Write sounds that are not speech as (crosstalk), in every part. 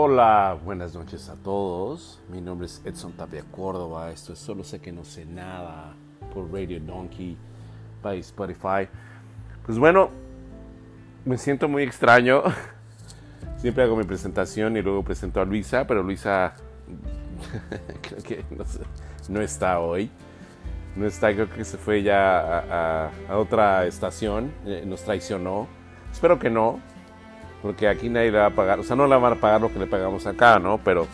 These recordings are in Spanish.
Hola, buenas noches a todos. Mi nombre es Edson Tapia Córdoba. Esto es Solo sé que no sé nada por Radio Donkey by Spotify. Pues bueno, me siento muy extraño. (laughs) Siempre hago mi presentación y luego presento a Luisa, pero Luisa (laughs) creo que no, está hoy. No está, creo que se fue ya a, otra estación. Eh, nos traicionó. Espero que no, porque aquí nadie le va a pagar, o sea, no le van a pagar lo que le pagamos acá, ¿no? Pero,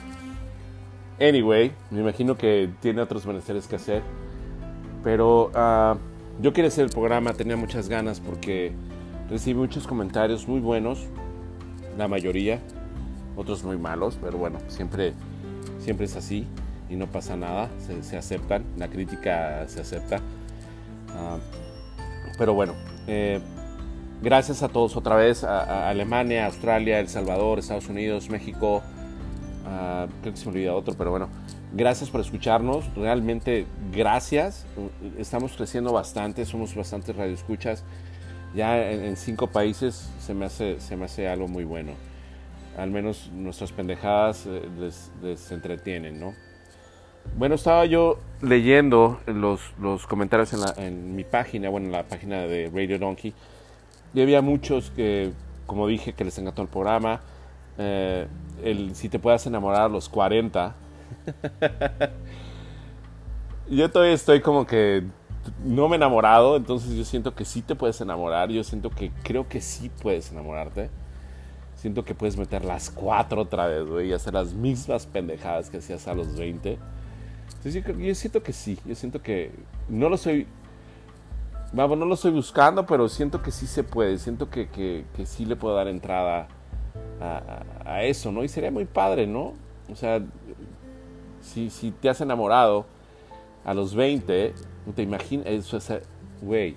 anyway, me imagino que tiene otros menesteres que hacer. Pero uh, yo quería hacer el programa, tenía muchas ganas porque recibí muchos comentarios muy buenos, la mayoría, otros muy malos, pero bueno, siempre, siempre es así y no pasa nada, se, aceptan, la crítica se acepta. Uh, pero bueno, eh, Gracias a todos otra vez, a, Alemania, Australia, El Salvador, Estados Unidos, México, creo que se me olvida otro, pero bueno, gracias por escucharnos, realmente gracias, estamos creciendo bastante, somos bastantes radioescuchas, ya en, cinco países se me, hace, se me hace algo muy bueno, al menos nuestras pendejadas eh, les, entretienen, ¿no? Bueno, estaba yo leyendo los, los comentarios en, en mi página, bueno, en la página de Radio Donkey, y había muchos que, como dije, que les encantó el programa. Eh, el si te puedas enamorar a los 40. (laughs) yo todavía estoy como que no me he enamorado, entonces yo siento que sí te puedes enamorar. Yo siento que creo que sí puedes enamorarte. Siento que puedes meter las cuatro otra vez, güey, y hacer las mismas pendejadas que hacías a los 20. Entonces yo, yo siento que sí, yo siento que no lo soy Vamos, no lo estoy buscando, pero siento que sí se puede. Siento que, que, que sí le puedo dar entrada a, eso, ¿no? Y sería muy padre, ¿no? O sea, si, si te has enamorado a los 20, te imaginas, eso es, güey.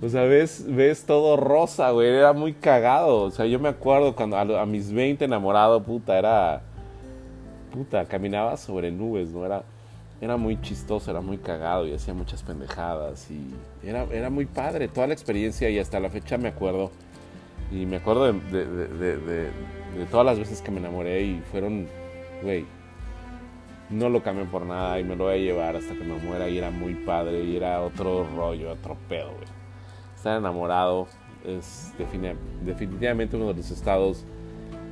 O sea, ves, ves todo rosa, güey. Era muy cagado. O sea, yo me acuerdo cuando a, a mis 20 enamorado, puta, era. Puta, caminaba sobre nubes, ¿no? Era era muy chistoso, era muy cagado y hacía muchas pendejadas y era, era muy padre toda la experiencia y hasta la fecha me acuerdo y me acuerdo de, de, todas las veces que me enamoré y fueron, güey, no lo cambié por nada y me lo voy a llevar hasta que me muera y era muy padre y era otro rollo, otro pedo, güey. Estar enamorado es definitivamente uno de los estados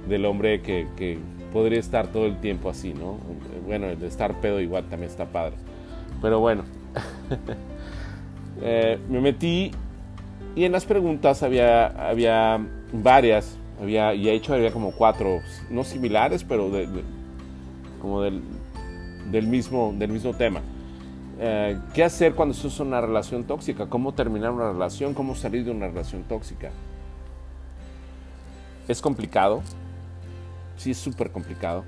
del hombre que, que podría estar todo el tiempo así, ¿no? Bueno, el de estar pedo igual también está padre. Pero bueno, (laughs) eh, me metí y en las preguntas había, había varias, había, y he hecho había como cuatro, no similares, pero de, como del, del, mismo, del mismo tema. Eh, ¿Qué hacer cuando estás en una relación tóxica? ¿Cómo terminar una relación? ¿Cómo salir de una relación tóxica? Es complicado, sí es súper complicado.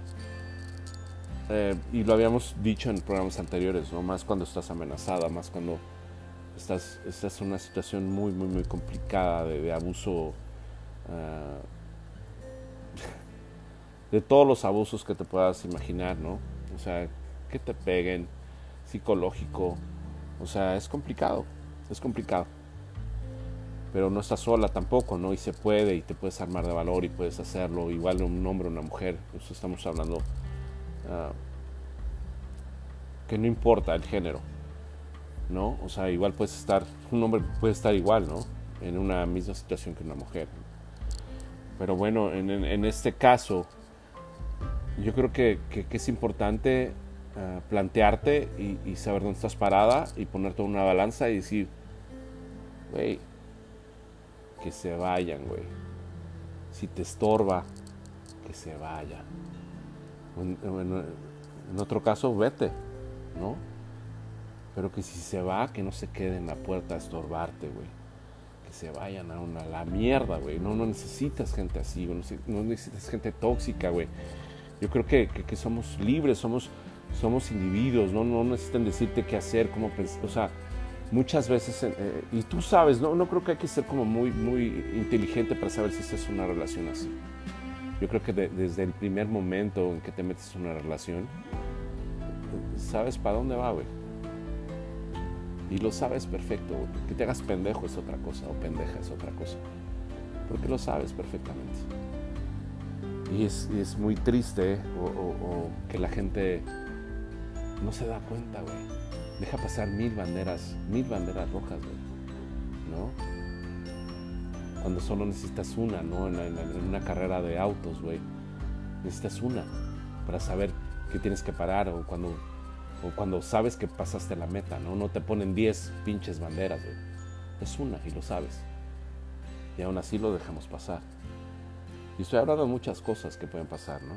Eh, y lo habíamos dicho en programas anteriores, ¿no? Más cuando estás amenazada, más cuando estás, estás en una situación muy, muy, muy complicada de, abuso. Ah, (laughs) de todos los abusos que te puedas imaginar, ¿no? O sea, que te peguen, psicológico. O sea, es complicado, es complicado pero no estás sola tampoco, ¿no? Y se puede y te puedes armar de valor y puedes hacerlo, igual un hombre o una mujer, eso estamos hablando, uh, que no importa el género, ¿no? O sea, igual puedes estar, un hombre puede estar igual, ¿no? En una misma situación que una mujer. Pero bueno, en, en este caso, yo creo que, que, es importante uh, plantearte y, y, saber dónde estás parada y ponerte en una balanza y decir, güey, que se vayan, güey. Si te estorba, que se vayan. En, otro caso, vete, ¿no? Pero que si se va, que no se quede en la puerta a estorbarte, güey. Que se vayan a, una, la mierda, güey. No, no necesitas gente así, güey. No, necesitas gente tóxica, güey. Yo creo que, que, somos libres, somos, somos individuos, ¿no? No necesitan decirte qué hacer, cómo pensar. O sea, muchas veces, eh, y tú sabes, ¿no? no creo que hay que ser como muy, muy inteligente para saber si esta es una relación así. Yo creo que desde el primer momento en que te metes en una relación, sabes para dónde va, güey. Y lo sabes perfecto. Que te hagas pendejo es otra cosa, o pendeja es otra cosa. Porque lo sabes perfectamente. Y es, es muy triste o, que la gente no se da cuenta, güey. Deja pasar mil banderas, mil banderas rojas, güey. ¿No? Cuando solo necesitas una, ¿no? En, una carrera de autos, güey. Necesitas una para saber que tienes que parar o cuando, o cuando sabes que pasaste la meta, ¿no? No te ponen 10 pinches banderas, güey. Es una y lo sabes. Y aún así lo dejamos pasar. Y estoy hablando de muchas cosas que pueden pasar, ¿no?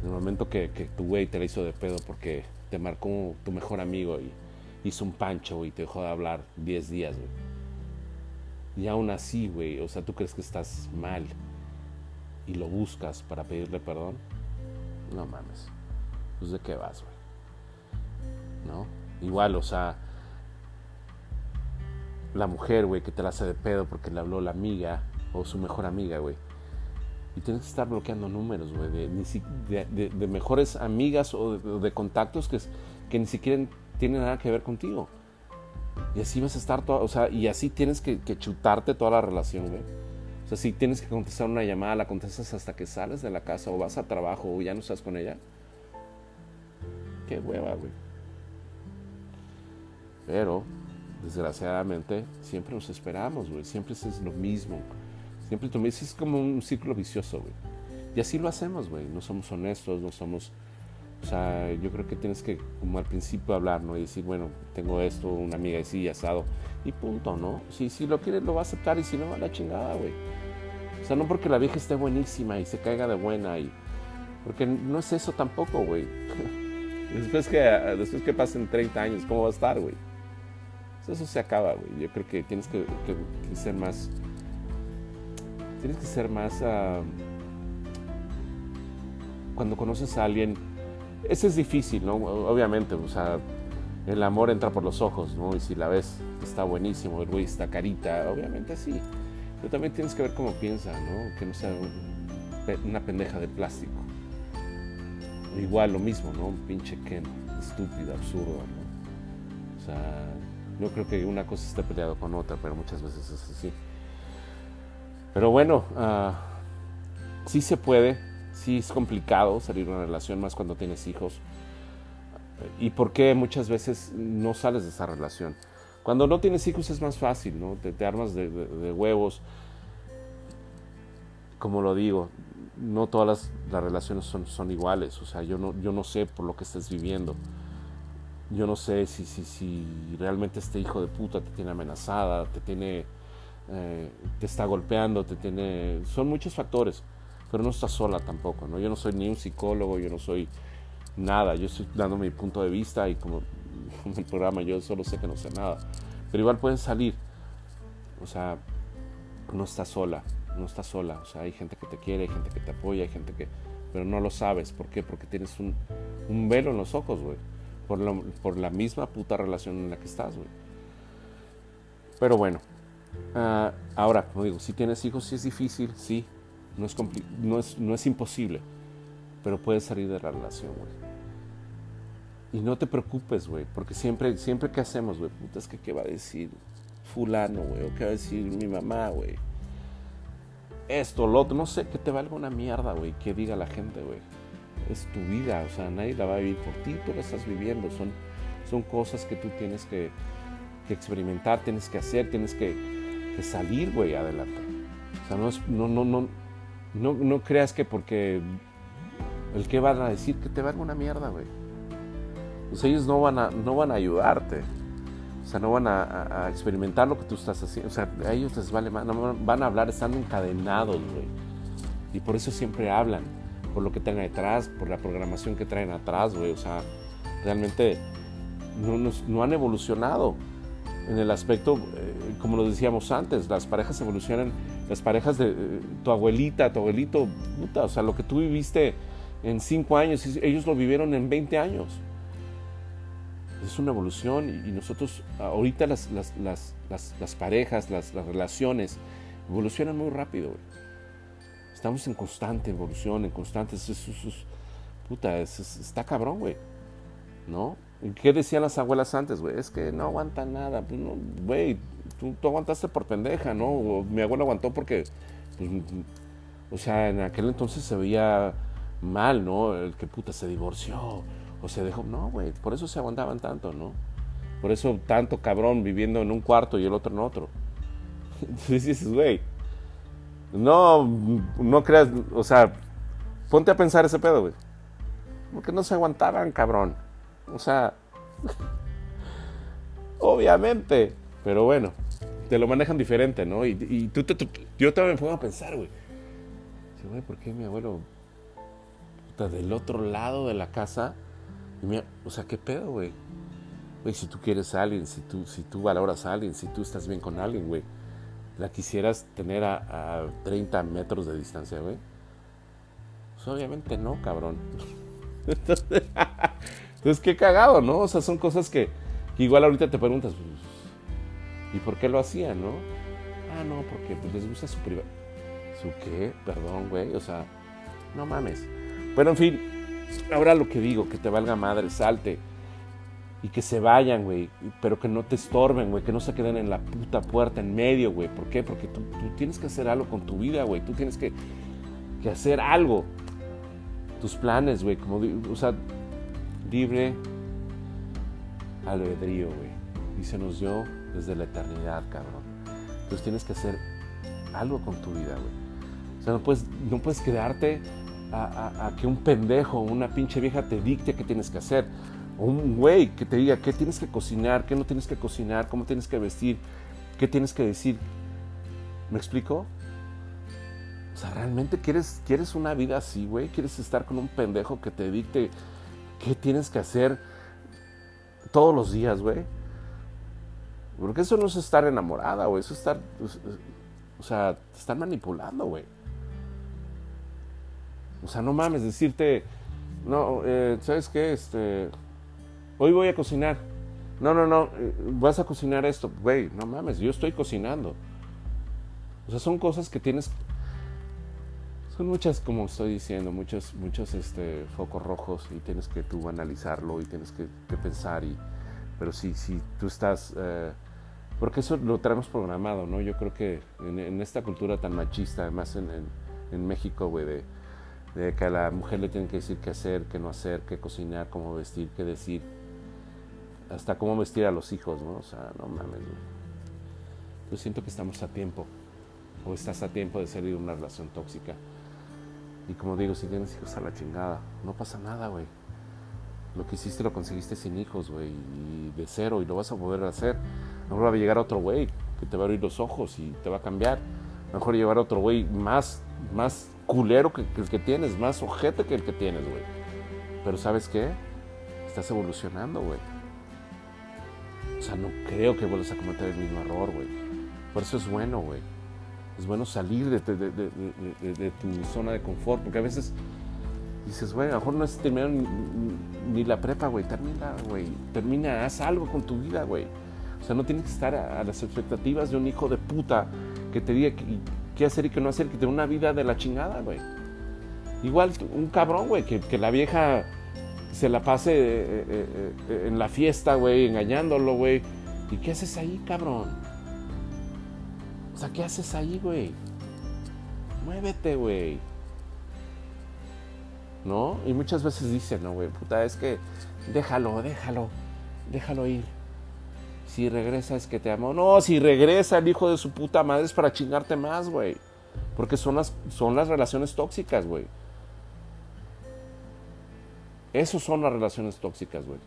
En el momento que, tu güey te la hizo de pedo porque te marcó tu mejor amigo y hizo un pancho y te dejó de hablar 10 días, güey. Y aún así, güey, o sea, tú crees que estás mal y lo buscas para pedirle perdón. No mames. Pues de qué vas, güey. ¿No? Igual, o sea, la mujer, güey, que te la hace de pedo porque le habló la amiga o su mejor amiga, güey y tienes que estar bloqueando números, güey, de, mejores amigas o de, contactos que, que ni siquiera tienen nada que ver contigo. Y así vas a estar, todo, o sea, y así tienes que, chutarte toda la relación, güey. O sea, si tienes que contestar una llamada, la contestas hasta que sales de la casa o vas a trabajo o ya no estás con ella. Qué hueva, güey. Pero, desgraciadamente, siempre nos esperamos, güey. Siempre es lo mismo. Siempre tú me dices, es como un círculo vicioso, güey. Y así lo hacemos, güey. No somos honestos, no somos... O sea, yo creo que tienes que, como al principio, hablar, ¿no? Y decir, bueno, tengo esto, una amiga así, asado. Y punto, ¿no? Si, si lo quieres, lo va a aceptar. Y si no, a la chingada, güey. O sea, no porque la vieja esté buenísima y se caiga de buena. y Porque no es eso tampoco, güey. (laughs) después, que, después que pasen 30 años, ¿cómo va a estar, güey? Eso se acaba, güey. Yo creo que tienes que ser más tienes que ser más... Ah, cuando conoces a alguien, ese es difícil, ¿no? Obviamente, o sea, el amor entra por los ojos, ¿no? Y si la ves, está buenísimo, el güey está carita, obviamente sí. Pero también tienes que ver cómo piensa, ¿no? Que no sea una pendeja de plástico. Igual lo mismo, ¿no? Un pinche Ken, estúpido, absurdo. O sea, no creo que una cosa esté peleado con otra, pero muchas veces es así. Pero bueno, uh, sí se puede, sí es complicado salir de una relación, más cuando tienes hijos. ¿Y por qué muchas veces no sales de esa relación? Cuando no tienes hijos es más fácil, ¿no? Te, armas de, huevos. Como lo digo, no todas las, relaciones son, son, iguales. O sea, yo no, yo no sé por lo que estés viviendo. Yo no sé si, si, si realmente este hijo de puta te tiene amenazada, te tiene eh, te está golpeando, te tiene... Son muchos factores, pero no estás sola tampoco, ¿no? Yo no soy ni un psicólogo, yo no soy nada, yo estoy dando mi punto de vista y como (laughs) en el programa yo solo sé que no sé nada, pero igual pueden salir, o sea, no estás sola, no estás sola, o sea, hay gente que te quiere, hay gente que te apoya, hay gente que... Pero no lo sabes, ¿por qué? Porque tienes un, un velo en los ojos, güey, por, por la misma puta relación en la que estás, güey. Pero bueno, Ah, ahora, como digo, si tienes hijos, sí es difícil, sí, no es, no es, no es imposible, pero puedes salir de la relación, güey. Y no te preocupes, güey, porque siempre, siempre que hacemos, güey, puta, es que qué va a decir fulano, güey, o qué va a decir mi mamá, güey. Esto, lo otro, no sé, que te valga una mierda, güey, que diga la gente, güey. Es tu vida, o sea, nadie la va a vivir por ti, tú la estás viviendo, son, son cosas que tú tienes que, que experimentar, tienes que hacer, tienes que, que salir, güey, adelante. O sea, no, es, no, no, no, no, no creas que porque el que van a decir que te valga una mierda, güey. Pues ellos no van a, no van a ayudarte. O sea, no van a, experimentar lo que tú estás haciendo. O sea, a ellos les vale más. No van a hablar estando encadenados, güey. Y por eso siempre hablan. Por lo que tengan detrás, por la programación que traen atrás, güey. O sea, realmente no, no han evolucionado en el aspecto, eh, como lo decíamos antes, las parejas evolucionan, las parejas de eh, tu abuelita, tu abuelito, puta, o sea, lo que tú viviste en cinco años, ellos lo vivieron en 20 años. Es una evolución y, nosotros ahorita las, las, las, las parejas, las, relaciones evolucionan muy rápido. Estamos en constante evolución, en constante... puta, está cabrón, güey. ¿No? ¿Qué decían las abuelas antes, güey? Es que no aguanta nada. Pues güey, tú, aguantaste por pendeja, ¿no? mi abuela aguantó porque, pues, O sea, en aquel entonces se veía mal, ¿no? El que puta se divorció o se dejó. No, güey, por eso se aguantaban tanto, ¿no? Por eso tanto cabrón viviendo en un cuarto y el otro en otro. (laughs) Dices, güey, no, no creas, o sea, ponte a pensar ese pedo, güey. Porque no se aguantaban, cabrón. O sea, obviamente, pero bueno, te lo manejan diferente, ¿no? Y, tú, yo también me pongo a pensar, güey. güey, ¿por qué mi abuelo está del otro lado de la casa? o sea, ¿qué pedo, güey? Güey, si tú quieres a alguien, si tú, si tú valoras a alguien, si tú estás bien con alguien, güey, la quisieras tener a, a 30 metros de distancia, güey. Pues obviamente no, cabrón. (laughs) Entonces, qué cagado, ¿no? O sea, son cosas que, igual ahorita te preguntas, pues, ¿y por qué lo hacían, no? Ah, no, porque pues, les gusta su privado. ¿Su qué? Perdón, güey. O sea, no mames. Bueno, en fin, ahora lo que digo, que te valga madre, salte. Y que se vayan, güey. Pero que no te estorben, güey. Que no se queden en la puta puerta en medio, güey. ¿Por qué? Porque tú, tienes que hacer algo con tu vida, güey. Tú tienes que, que hacer algo tus planes, güey, o sea, libre albedrío, güey. Y se nos dio desde la eternidad, cabrón. Entonces tienes que hacer algo con tu vida, güey. O sea, no puedes, no puedes quedarte a, que un pendejo una pinche vieja te dicte qué tienes que hacer. O un güey que te diga qué tienes que cocinar, qué no tienes que cocinar, cómo tienes que vestir, qué tienes que decir. ¿Me explico? O sea, ¿realmente quieres, quieres una vida así, güey? ¿Quieres estar con un pendejo que te dicte qué tienes que hacer todos los días, güey? Porque eso no es estar enamorada, güey. Eso es estar. O sea, te están manipulando, güey. O sea, no mames, decirte. No, eh, ¿sabes qué? Este. Hoy voy a cocinar. No, no, no. Eh, vas a cocinar esto. Güey, no mames, yo estoy cocinando. O sea, son cosas que tienes son muchas, como estoy diciendo, muchos, muchos este, focos rojos y tienes que tú analizarlo y tienes que, pensar. Y, pero si, si tú estás, eh, porque eso lo traemos programado, ¿no? Yo creo que en, esta cultura tan machista, además en, en, México, güey, de, de, que a la mujer le tienen que decir qué hacer, qué no hacer, qué cocinar, cómo vestir, qué decir, hasta cómo vestir a los hijos, ¿no? O sea, no mames, güey. Yo siento que estamos a tiempo, o estás a tiempo de salir de una relación tóxica. Y como digo, si tienes hijos a la chingada, no pasa nada, güey. Lo que hiciste lo conseguiste sin hijos, güey, y de cero, y lo vas a poder hacer. Mejor va a llegar otro güey que te va a abrir los ojos y te va a cambiar. Mejor llevar otro güey más, más culero que, el que tienes, más ojete que el que tienes, güey. Pero ¿sabes qué? Estás evolucionando, güey. O sea, no creo que vuelvas a cometer el mismo error, güey. Por eso es bueno, güey es bueno salir de, tu zona de confort, porque a veces dices, güey, a lo mejor no has terminado ni, la prepa, güey, termina, güey, termina, haz algo con tu vida, güey. O sea, no tienes que estar a, las expectativas de un hijo de puta que te diga qué, hacer y qué no hacer, que te dé una vida de la chingada, güey. Igual un cabrón, güey, que, que, la vieja se la pase eh, eh, eh, en la fiesta, güey, engañándolo, güey. ¿Y qué haces ahí, cabrón? O sea, ¿qué haces ahí, güey? Muévete, güey. ¿No? Y muchas veces dicen, no, güey, puta, es que déjalo, déjalo, déjalo ir. Si regresa es que te amo. No, si regresa el hijo de su puta madre es para chingarte más, güey. Porque son las, son las relaciones tóxicas, güey. Esos son las relaciones tóxicas, güey.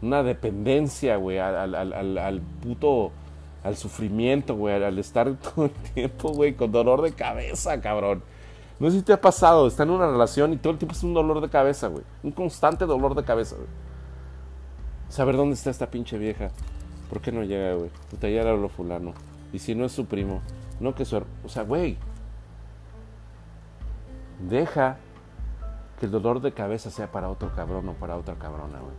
Una dependencia, güey, al, al puto al sufrimiento, güey, al estar (laughs) todo el tiempo, güey, con dolor de cabeza, cabrón. No sé si te ha pasado, está en una relación y todo el tiempo es un dolor de cabeza, güey. Un constante dolor de cabeza, güey. Saber dónde está esta pinche vieja. ¿Por qué no llega, güey? Puta, ya lo fulano. Y si no es su primo, no que su... O sea, güey. Deja que el dolor de cabeza sea para otro cabrón o para otra cabrona, güey.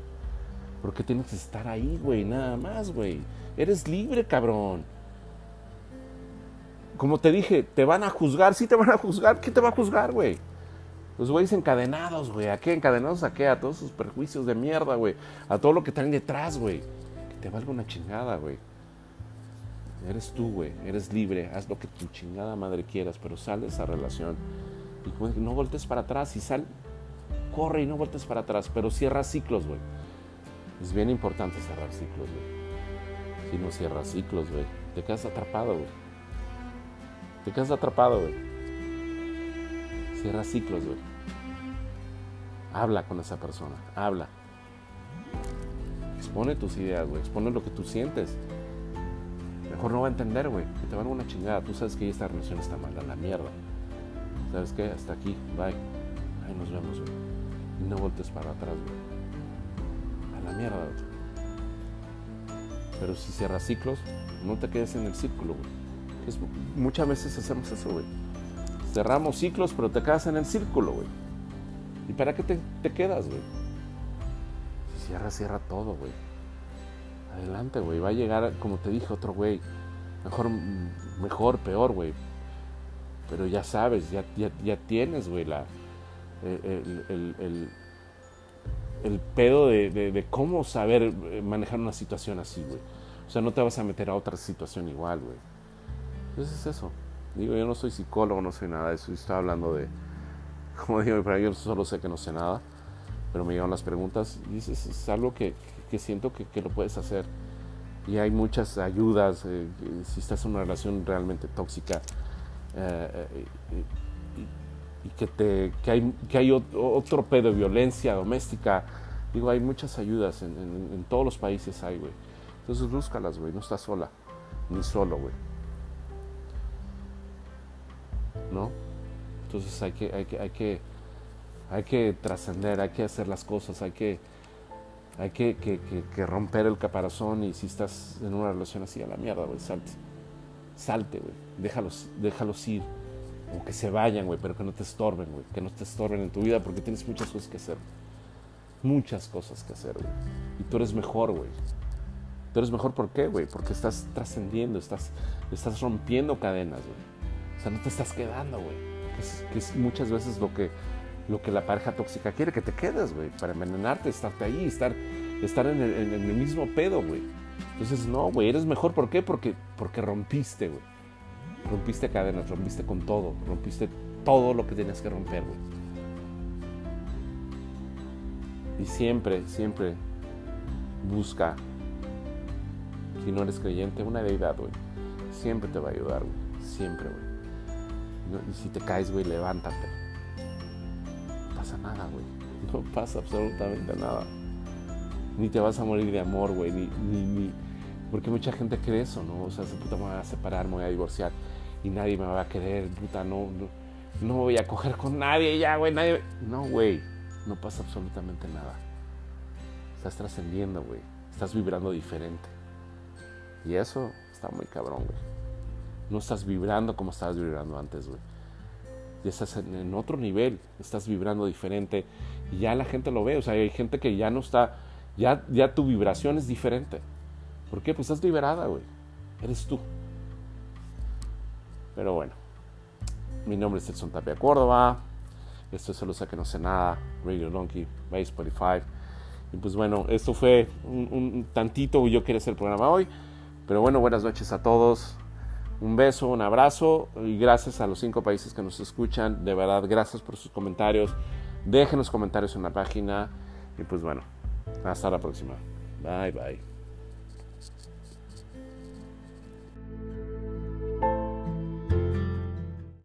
Porque tienes que estar ahí, güey, nada más, güey. Eres libre, cabrón. Como te dije, te van a juzgar, sí te van a juzgar. ¿Qué te va a juzgar, güey? Los güeyes encadenados, güey. ¿A qué? ¿Encadenados a qué? A todos sus perjuicios de mierda, güey. A todo lo que traen detrás, güey. Que te valga una chingada, güey. Eres tú, güey. Eres libre. Haz lo que tu chingada madre quieras, pero sal de esa relación. Y no voltes para atrás y sal. Corre y no voltes para atrás, pero cierra ciclos, güey. Es bien importante cerrar ciclos, güey. No cierras ciclos, güey, te quedas atrapado, güey. Te quedas atrapado, güey. Cierra ciclos, güey. Habla con esa persona, habla. Expone tus ideas, güey. Expone lo que tú sientes. Mejor no va a entender, güey. Que te van una chingada. Tú sabes que esta relación está mal, a la mierda. ¿Sabes qué? Hasta aquí, bye. Ahí nos vemos, güey. No voltes para atrás, güey. A la mierda, güey. Pero si cierras ciclos, no te quedes en el círculo, güey. muchas veces hacemos eso, güey. Cerramos ciclos, pero te quedas en el círculo, güey. ¿Y para qué te, te quedas, güey? Si cierras, cierra todo, güey. Adelante, güey. Va a llegar, como te dije, otro güey. Mejor, mejor, peor, güey. Pero ya sabes, ya, ya, tienes, güey, la, el, pedo de, cómo saber eh, manejar una situación así, güey. O sea, no te vas a meter a otra situación igual, güey. Entonces es eso. Digo, yo no soy psicólogo, no sé nada de eso. Estoy hablando de, (laughs) como digo, pero yo solo sé que no sé nada. Pero me llegan las preguntas y es, es algo que, siento que, que, lo puedes hacer. Y hay muchas ayudas. Eh, si estás en una relación realmente tóxica eh, eh, y, que, te, que, hay, que hay otro pedo de violencia doméstica, digo, hay muchas ayudas. En, todos los países hay, güey. Entonces búscalas, güey. No estás sola. Ni solo, güey. ¿No? Entonces hay que, hay que, hay que, hay que trascender, hay que hacer las cosas, hay que hay que, que, romper el caparazón y si estás en una relación así, a la mierda, güey, salte. Salte, güey. Déjalos, déjalos ir. O que se vayan, güey, pero que no te estorben, güey. Que no te estorben en tu vida porque tienes muchas cosas que hacer. Muchas cosas que hacer, güey. Y tú eres mejor, güey. Tú eres mejor, ¿por qué, güey? Porque estás trascendiendo, estás, estás rompiendo cadenas, güey. O sea, no te estás quedando, güey. Que es muchas veces lo que lo que la pareja tóxica quiere, que te quedes, güey, para envenenarte, estarte ahí, estar, estar en, el, mismo pedo, güey. Entonces, no, güey, eres mejor. ¿Por qué? Porque, porque rompiste, güey. Rompiste cadenas, rompiste con todo, rompiste todo lo que tenías que romper, güey. Y siempre, siempre busca, si no eres creyente, una deidad, güey. Siempre te va a ayudar, güey. Siempre, güey. Y si te caes, güey, levántate pasa nada, güey. No pasa absolutamente nada. Ni te vas a morir de amor, güey. Ni, ni, Porque mucha gente cree eso, ¿no? O sea, se puta me voy a separar, me voy a divorciar y nadie me va a querer, puta, no, no, no voy a coger con nadie ya, güey, nadie. No, güey, no pasa absolutamente nada. Estás trascendiendo, güey. Estás vibrando diferente. Y eso está muy cabrón, güey. No estás vibrando como estabas vibrando antes, güey ya estás en, otro nivel, estás vibrando diferente y ya la gente lo ve, o sea, hay gente que ya no está, ya, ya tu vibración es diferente. ¿Por qué? Pues estás liberada, güey. Eres tú. Pero bueno, mi nombre es Edson Tapia Córdoba. Esto es sé que no sé nada, Radio Donkey, by Spotify. Y pues bueno, esto fue un, un tantito, yo quería hacer el programa hoy. Pero bueno, buenas noches a todos. Un beso, un abrazo y gracias a los cinco países que nos escuchan. De verdad, gracias por sus comentarios. Dejen los comentarios en la página y pues bueno, hasta la próxima. Bye bye.